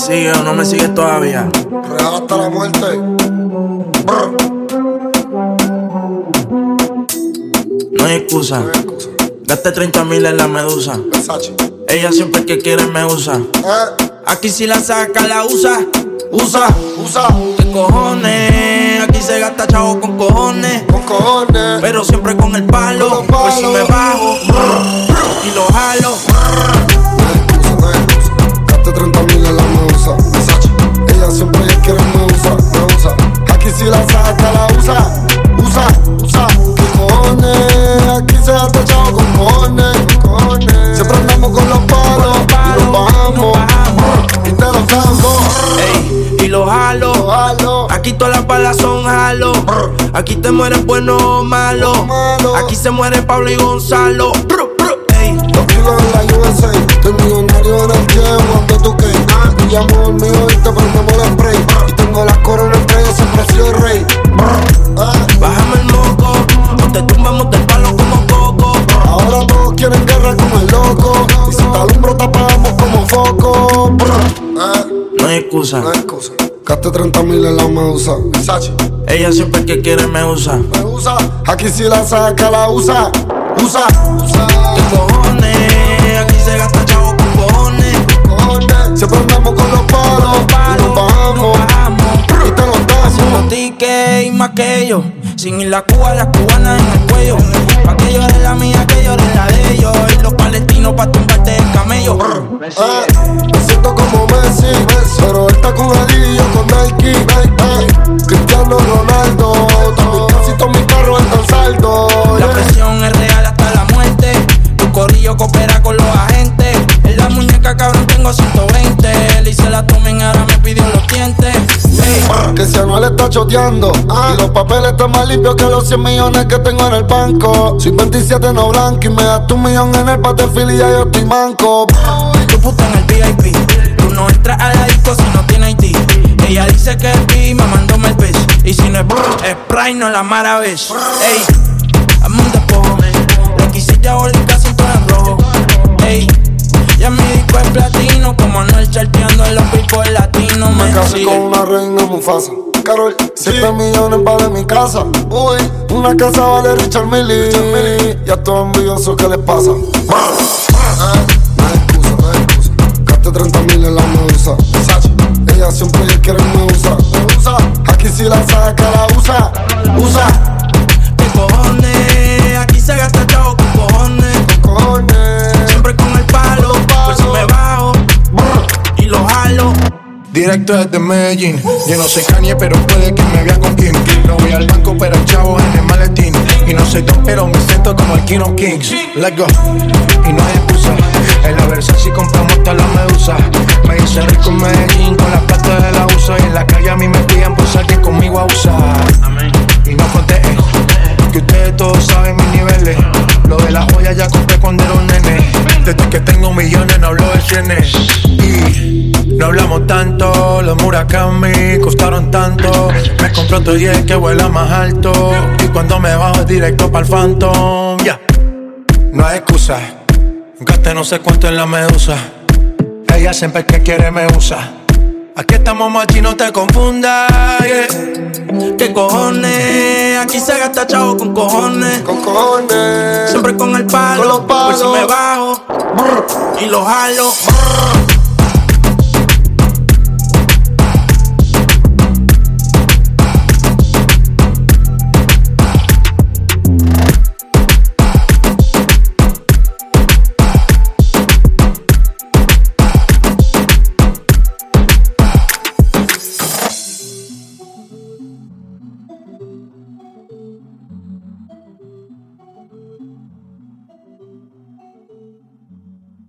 sigue o no me sigues todavía? Real hasta la muerte. Brr. No hay excusa. No hay excusa. Gaste 30 mil en la medusa. Versace. Ella siempre que quiere me usa. Eh, Aquí si la saca, la usa. Usa. usa. ¿Qué cojones? Aquí se gasta chavo con cojones. Con cojones. Pero siempre con el palo. Con los Pues si me bajo y lo jalo. Son jalo. Aquí te mueres bueno o malo. Aquí se muere Pablo y Gonzalo. Ey. Los kilos en la USA, millonario en el tiempo tú que llamo el mío y te prendemos el spray Y tengo las coronas en siempre el rey Ah, Bájame el moco. O te tumbamos del palo como coco. Ahora todos quieren guerra con el loco Y si te alumbro te apagamos como foco Ah, No hay excusa. No hay excusa Gaste 30 mil en la medusa Versace Ella siempre que quiere me usa. Me usa Aquí si la saca la usa Usa Usa ¿Qué cojones? Aquí se gasta chavo con cojones. Cojones. Siempre andamos con los palos Y nos bajamos Y te los damos Hacemos tickets y más que ellos. Sin ir la Cuba, las cubanas en el cuello. Pa' que llore la mía, que llore la de ellos. Y los palestinos pa' tumbarte el camello. Ah, me siento como Messi, pero él está con Adidas y yo con Nike. Ah, Cristiano Ronaldo, también casi todos mis carros están saldo. La presión es real hasta la muerte. Tu corillo coopera con los agentes. En la muñeca, cabrón, tengo 120. Le hice la tomen, ahora me pidió los dientes. Ey, Que si Anuel está choteando Y los papeles están más limpios que los 100 millones que tengo en el banco Soy 27 no blanco y me das tu millón en el Battlefield y ya yo estoy manco tu puta en el VIP. Ella dice que es B, mamándome el pez. Y si no es brr, es Sprite, no la maravilla. Ey, hazme un despojo. Requisita bólica, cintura en rojo. Ey, ya mi disco es platino. Como no el charteando en los billboard latinos. Me Me casé sigue. con una reina Mufasa Carol, 7 millones vale mi casa Uy, una casa vale Richard Millie Ya todos envidiosos, ¿qué les pasa? Ah, no hay excusa, no hay excusa Gaste 30 mil en la medusa Siempre quiere me usa Me usa Aquí si la saca, la usa Usa ¿Qué cojones? Aquí se gasta chavo con cojones. Cojones Siempre con el palo. Pues si me bajo y lo jalo. Directo desde Medellín. Yo no soy Kanye, pero puede que me vea con Kim. No voy al banco, pero el chavo en el maletín. Y no soy don, pero me siento como el King of Kings. Let's go. Y no hay excusa. En la Versace compramos hasta la medusa. Me hice rico en Medellín Y no conté que ustedes todos saben mis niveles. Lo de la joya ya compré cuando era un nene. Desde que tengo millones no hablo de cienes. Y no hablamos tanto, los Murakami costaron tanto. Me compré otro jet que vuela más alto. Y cuando me bajo es directo para el Phantom. Ya, no hay excusa. Gasté no sé cuánto en la medusa. Ella siempre que quiere me usa. Aquí estamos machi, no te confundas. yeah. ¿Qué cojones? Aquí se gasta chavo con cojones. Con cojones Siempre con el palo. Con los palos. Por si me bajo y lo jalo.